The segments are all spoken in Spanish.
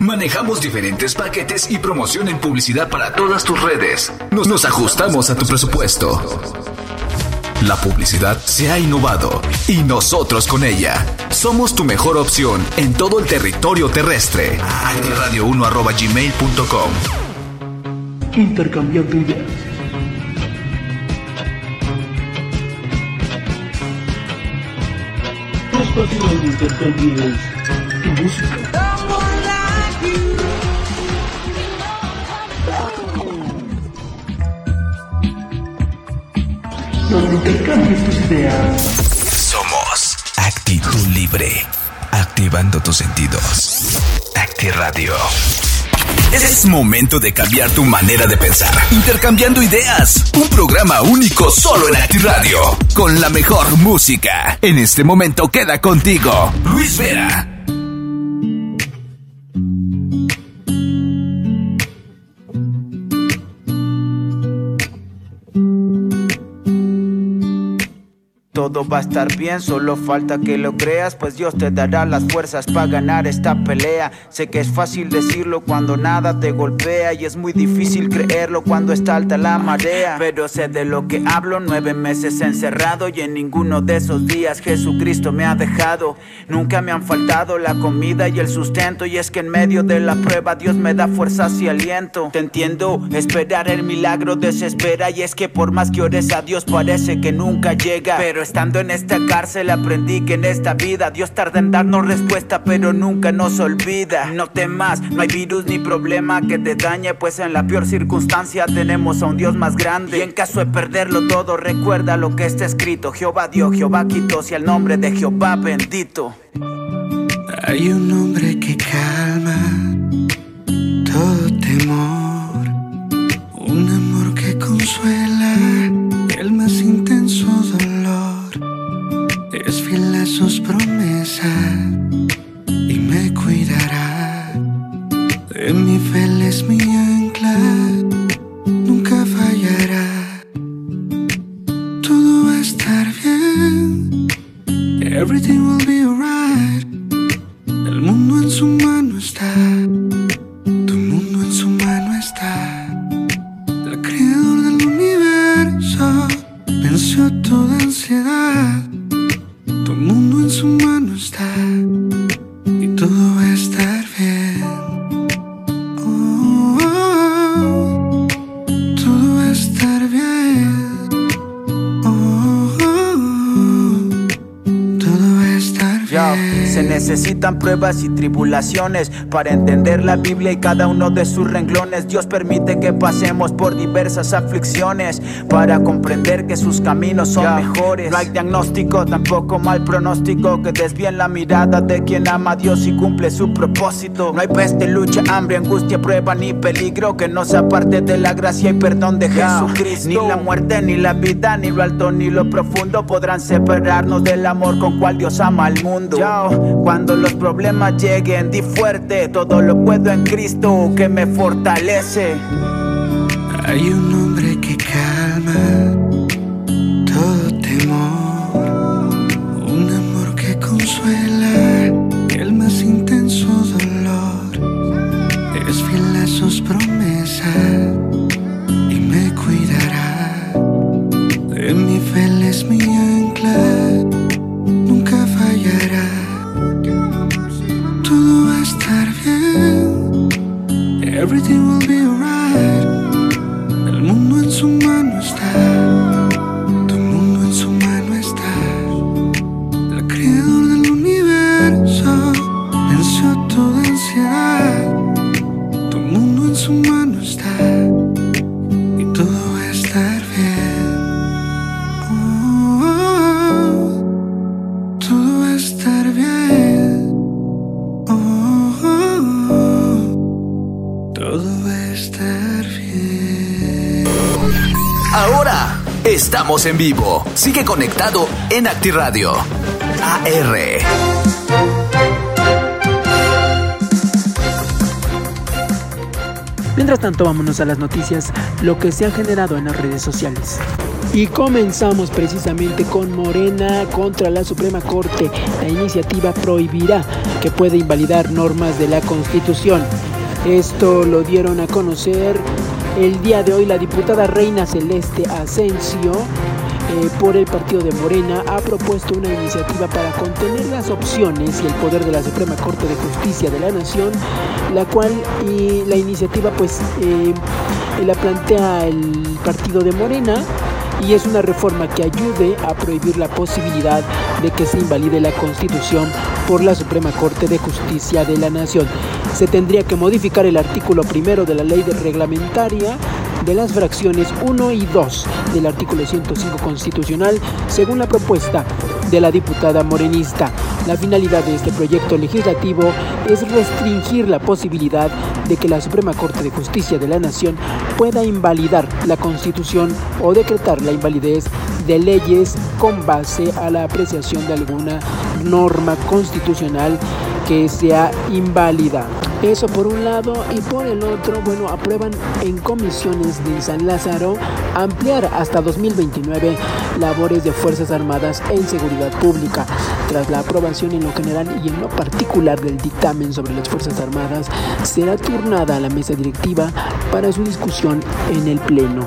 Manejamos diferentes paquetes y promoción en publicidad para todas tus redes. Nos, ajustamos a tu presupuesto. La publicidad se ha innovado y nosotros con ella. Somos tu mejor opción en todo el territorio terrestre. Radio1.gmail.com Intercambiando ideas. Tu música. Donde tus ideas. Somos Actitud Libre. Activando tus sentidos. Acti Radio. Es momento de cambiar tu manera de pensar. Intercambiando ideas. Un programa único solo en Acti Radio. Con la mejor música. En este momento queda contigo. Luis Vera. Todo va a estar bien, solo falta que lo creas, pues Dios te dará las fuerzas para ganar esta pelea. Sé que es fácil decirlo cuando nada te golpea y es muy difícil creerlo cuando está alta la marea. Pero sé de lo que hablo, nueve meses encerrado y en ninguno de esos días Jesucristo me ha dejado. Nunca me han faltado la comida y el sustento y es que en medio de la prueba Dios me da fuerzas y aliento. Te entiendo, esperar el milagro desespera y es que por más que ores a Dios parece que nunca llega. Pero estando en esta cárcel aprendí que en esta vida Dios tarda en darnos respuesta pero nunca nos olvida. No temas, no hay virus ni problema que te dañe pues en la peor circunstancia tenemos a un Dios más grande. Y en caso de perderlo todo recuerda lo que está escrito. Jehová dio, Jehová quitó, si el nombre de Jehová bendito. Hay un hombre que calma todo temor, pruebas y tribulaciones para entender la Biblia y cada uno de sus renglones. Dios permite que pasemos por diversas aflicciones para comprender que sus caminos son mejores. No hay diagnóstico, tampoco mal pronóstico que desvíen la mirada de quien ama a Dios y cumple su propósito. No hay peste, lucha, hambre, angustia, prueba ni peligro que nos aparte de la gracia y perdón de Jesucristo. Ni la muerte, ni la vida, ni lo alto, ni lo profundo podrán separarnos del amor con cual Dios ama al mundo. Yao, cuando los problemas lleguen, di fuerte, todo lo puedo en Cristo que me fortalece. Hay un hombre que calma en vivo. Sigue conectado en ActiRadio. AR. Mientras tanto, vámonos a las noticias, lo que se ha generado en las redes sociales. Y comenzamos precisamente con Morena contra la Suprema Corte. La iniciativa prohibirá que pueda invalidar normas de la Constitución. Esto lo dieron a conocer el día de hoy la diputada Reina Celeste Asensio por el partido de Morena ha propuesto una iniciativa para contener las opciones y el poder de la Suprema Corte de Justicia de la Nación, la cual y la iniciativa pues eh, la plantea el partido de Morena y es una reforma que ayude a prohibir la posibilidad de que se invalide la Constitución por la Suprema Corte de Justicia de la Nación. Se tendría que modificar el artículo primero de la ley reglamentaria de las fracciones 1 y 2 del artículo 105 constitucional según la propuesta de la diputada morenista. La finalidad de este proyecto legislativo es restringir la posibilidad de que la Suprema Corte de Justicia de la Nación pueda invalidar la Constitución o decretar la invalidez de leyes con base a la apreciación de alguna norma constitucional que sea inválida. Eso por un lado y por el otro, bueno, aprueban en comisiones de San Lázaro ampliar hasta 2029 labores de Fuerzas Armadas en seguridad pública. Tras la aprobación en lo general y en lo particular del dictamen sobre las Fuerzas Armadas, será turnada a la mesa directiva para su discusión en el Pleno.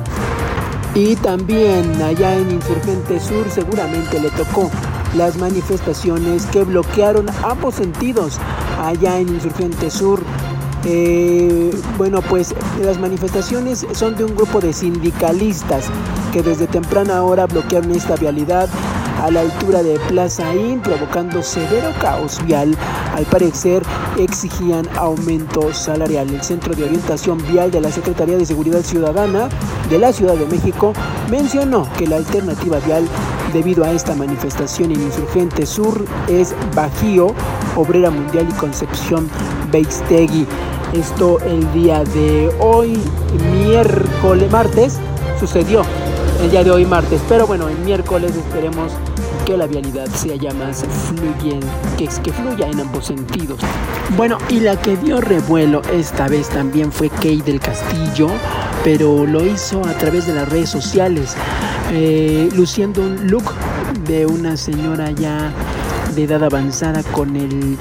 Y también allá en Insurgente Sur seguramente le tocó las manifestaciones que bloquearon ambos sentidos allá en Insurgente Sur. Eh, bueno, pues las manifestaciones son de un grupo de sindicalistas que desde temprana hora bloquearon esta vialidad a la altura de Plaza Inn, provocando severo caos vial. Al parecer, exigían aumento salarial. El Centro de Orientación Vial de la Secretaría de Seguridad Ciudadana de la Ciudad de México mencionó que la alternativa vial debido a esta manifestación en Insurgente Sur es Bajío, Obrera Mundial y Concepción Beistegui. Esto el día de hoy, miércoles, martes, sucedió el día de hoy martes, pero bueno, el miércoles esperemos la vialidad sea ya más fluyente, que, que fluya en ambos sentidos. Bueno, y la que dio revuelo esta vez también fue Kate del Castillo, pero lo hizo a través de las redes sociales, eh, luciendo un look de una señora ya de edad avanzada con el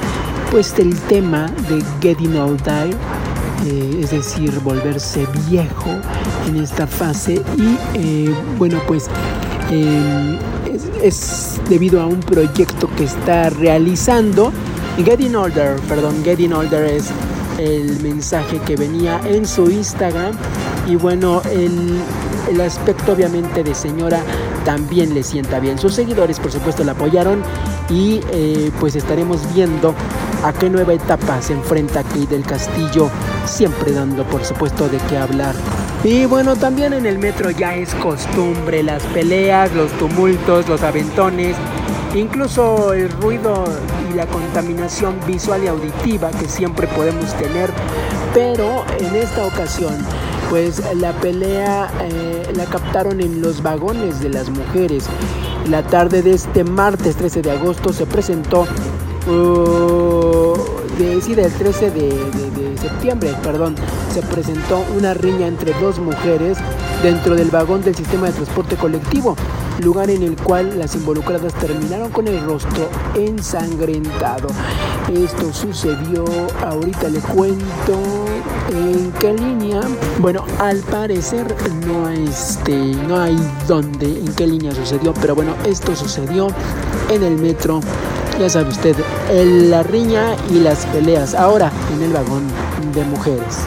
pues el tema de Getting Older eh, es decir, volverse viejo en esta fase y eh, bueno pues es, debido a un proyecto que está realizando Getting Older, perdón, Getting Older es el mensaje que venía en su Instagram y bueno el, el aspecto obviamente de señora también le sienta bien. Sus seguidores por supuesto la apoyaron y eh, pues estaremos viendo a qué nueva etapa se enfrenta Kate del Castillo, siempre dando por supuesto de qué hablar. Y bueno, también en el metro ya es costumbre las peleas, los tumultos, los aventones, incluso el ruido y la contaminación visual y auditiva que siempre podemos tener, pero en esta ocasión pues la pelea eh, la captaron en los vagones de las mujeres. La tarde de este martes 13 de agosto se presentó, uh, de, sí, del 13 de, de septiembre, perdón, se presentó una riña entre dos mujeres dentro del vagón del sistema de transporte colectivo, lugar en el cual las involucradas terminaron con el rostro ensangrentado. Esto sucedió, ahorita le cuento en qué línea. Bueno, al parecer no, este, no hay dónde, en qué línea sucedió, pero bueno, esto sucedió en el metro ya sabe usted, la riña y las peleas, ahora en el vagón de mujeres.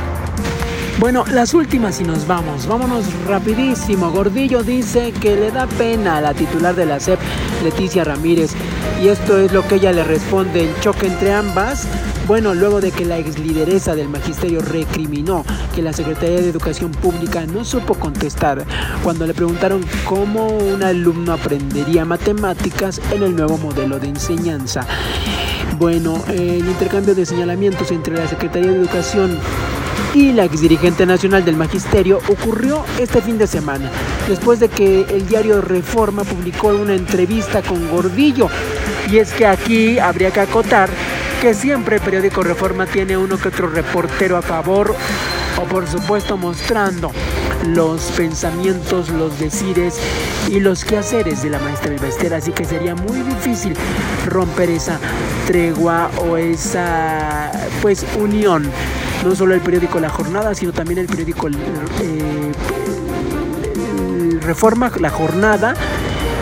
Bueno, las últimas y nos vamos. Vámonos rapidísimo. Gordillo dice que le da pena a la titular de la SEP, Leticia Ramírez. Y esto es lo que ella le responde. El choque entre ambas. Bueno, luego de que la ex lideresa del magisterio recriminó que la Secretaría de Educación Pública no supo contestar cuando le preguntaron cómo un alumno aprendería matemáticas en el nuevo modelo de enseñanza. Bueno, el intercambio de señalamientos entre la Secretaría de Educación y la ex dirigente nacional del magisterio ocurrió este fin de semana, después de que el diario Reforma publicó una entrevista con Gordillo. Y es que aquí habría que acotar que siempre el periódico Reforma tiene uno que otro reportero a favor o por supuesto mostrando los pensamientos, los decires y los quehaceres de la maestra Elba así que sería muy difícil romper esa tregua o esa pues unión. No solo el periódico La Jornada, sino también el periódico eh, Reforma, La Jornada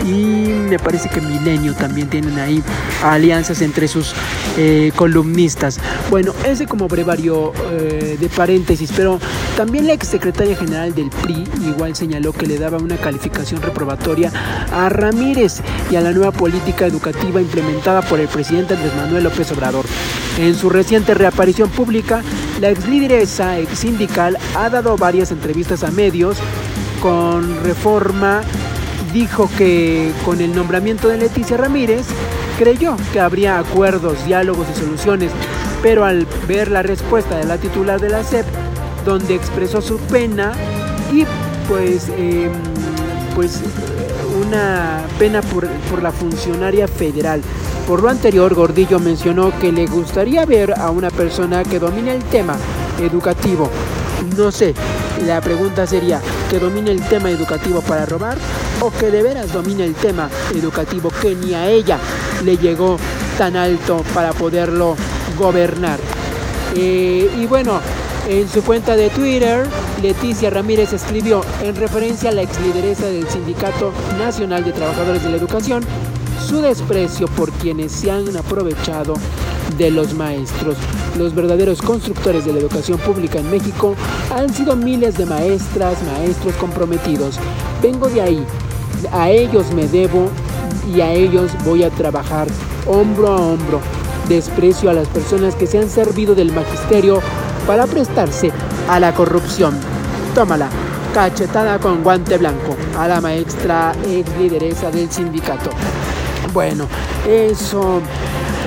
y me parece que Milenio también tienen ahí alianzas entre sus eh, columnistas. Bueno, ese como brevario eh, de paréntesis, pero también la exsecretaria general del PRI igual señaló que le daba una calificación reprobatoria a Ramírez y a la nueva política educativa implementada por el presidente Andrés Manuel López Obrador. En su reciente reaparición pública, la ex lideresa ex sindical ha dado varias entrevistas a medios con reforma dijo que con el nombramiento de Leticia Ramírez creyó que habría acuerdos, diálogos y soluciones, pero al ver la respuesta de la titular de la SEP, donde expresó su pena y pues, em, pues una pena por, por la funcionaria federal. Por lo anterior, Gordillo mencionó que le gustaría ver a una persona que domine el tema educativo. No sé, la pregunta sería, ¿que domine el tema educativo para robar o que de veras domine el tema educativo que ni a ella le llegó tan alto para poderlo gobernar? Eh, y bueno, en su cuenta de Twitter, Leticia Ramírez escribió en referencia a la ex lideresa del Sindicato Nacional de Trabajadores de la Educación su desprecio por quienes se han aprovechado de los maestros. Los verdaderos constructores de la educación pública en México han sido miles de maestras, maestros comprometidos. Vengo de ahí, a ellos me debo y a ellos voy a trabajar hombro a hombro. Desprecio a las personas que se han servido del magisterio para prestarse a la corrupción. Tómala, cachetada con guante blanco a la maestra ex lideresa del sindicato. Bueno, eso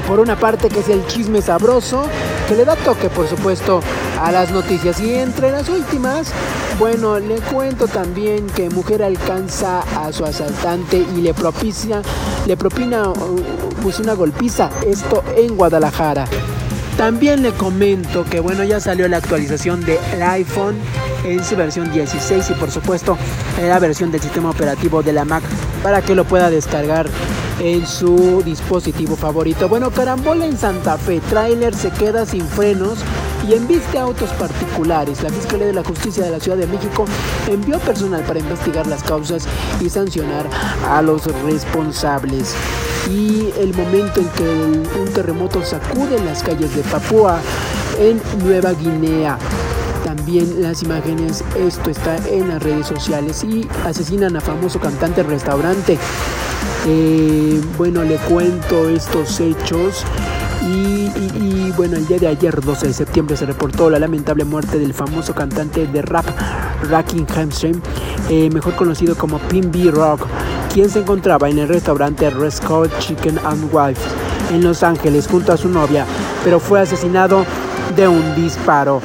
por una parte que es el chisme sabroso, que le da toque por supuesto a las noticias. Y entre las últimas, bueno, le cuento también que mujer alcanza a su asaltante y le propicia, le propina pues una golpiza, esto en Guadalajara. También le comento que bueno, ya salió la actualización del iPhone en su versión 16 y por supuesto la versión del sistema operativo de la Mac para que lo pueda descargar en su dispositivo favorito. Bueno, carambola en Santa Fe, trailer se queda sin frenos y embiste autos particulares. La Fiscalía de la Justicia de la Ciudad de México envió personal para investigar las causas y sancionar a los responsables. Y el momento en que un terremoto sacude las calles de Papúa en Nueva Guinea también las imágenes, esto está en las redes sociales y asesinan a famoso cantante restaurante. Eh, bueno, le cuento estos hechos. Y, bueno, el día de ayer, 12 de septiembre, se reportó la lamentable muerte del famoso cantante de rap Racking Hamstring, eh, mejor conocido como Pin B Rock, quien se encontraba en el restaurante Rescott Chicken and Wife en Los Ángeles junto a su novia, pero fue asesinado de un disparo.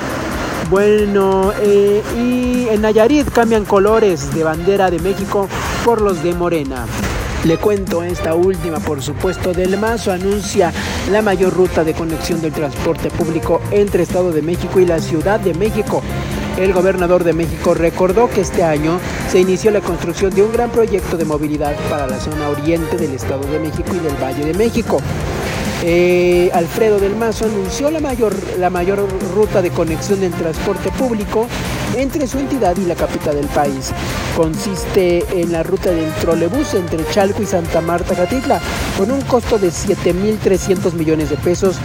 Bueno, eh, y en Nayarit cambian colores de bandera de México por los de Morena. Le cuento esta última, por supuesto, del Mazo anuncia la mayor ruta de conexión del transporte público entre Estado de México y la Ciudad de México. El gobernador de México recordó que este año se inició la construcción de un gran proyecto de movilidad para la zona oriente del Estado de México y del Valle de México. Eh, Alfredo del Mazo anunció la mayor, la mayor ruta de conexión del transporte público entre su entidad y la capital del país. Consiste en la ruta del trolebús entre Chalco y Santa Marta Catitla, con un costo de 7.300 millones de pesos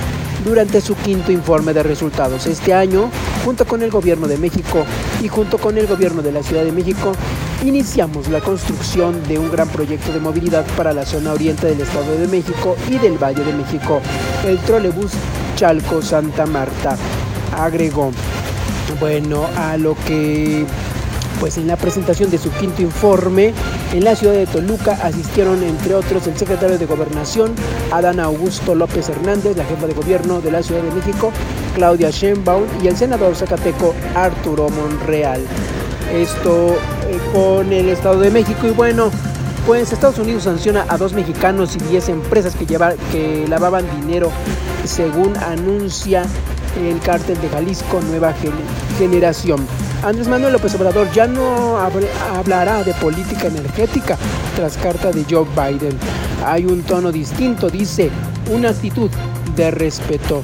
durante su quinto informe de resultados. Este año, junto con el Gobierno de México y junto con el Gobierno de la Ciudad de México, iniciamos la construcción de un gran proyecto de movilidad para la zona oriente del Estado de México y del Valle de México, el trolebús Chalco Santa Marta. Agregó, bueno, a lo que pues en la presentación de su quinto informe en la ciudad de Toluca asistieron entre otros el secretario de Gobernación Adán Augusto López Hernández, la jefa de gobierno de la Ciudad de México Claudia Sheinbaum y el senador zacateco Arturo Monreal. Esto eh, con el Estado de México y bueno, pues Estados Unidos sanciona a dos mexicanos y 10 empresas que, que lavaban dinero según anuncia el cártel de Jalisco Nueva Generación. Andrés Manuel López Obrador ya no hablará de política energética tras carta de Joe Biden. Hay un tono distinto, dice, una actitud de respeto.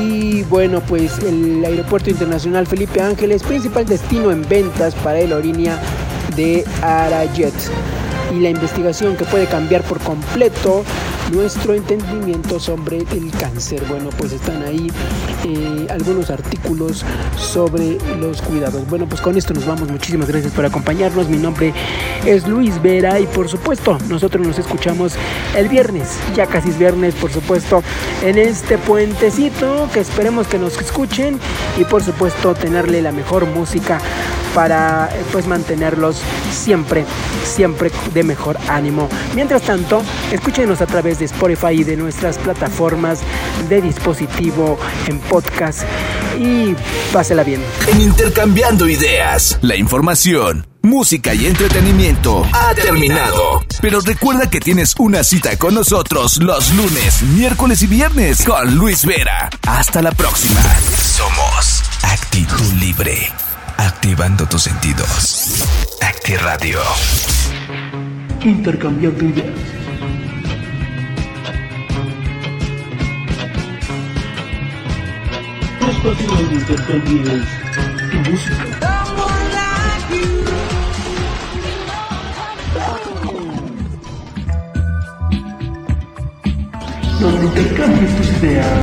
Y bueno, pues el Aeropuerto Internacional Felipe Ángeles, principal destino en ventas para el Orinia de Arayet. Y la investigación que puede cambiar por completo nuestro entendimiento sobre el cáncer. Bueno, pues están ahí eh, algunos artículos sobre los cuidados. Bueno, pues con esto nos vamos. Muchísimas gracias por acompañarnos. Mi nombre es Luis Vera y por supuesto nosotros nos escuchamos el viernes, ya casi es viernes, por supuesto, en este puentecito que esperemos que nos escuchen y por supuesto tenerle la mejor música para pues mantenerlos siempre, siempre de mejor ánimo. Mientras tanto, escúchenos a través de Spotify y de nuestras plataformas de dispositivo en podcast y pásela bien. En Intercambiando Ideas, la información música y entretenimiento ha terminado. Pero recuerda que tienes una cita con nosotros los lunes, miércoles y viernes con Luis Vera. Hasta la próxima. Somos Actitud Libre. Activando tus sentidos. Acti Radio. Intercambiando ideas. Espacio donde intercambies tu música. Donde intercambies tus ideas.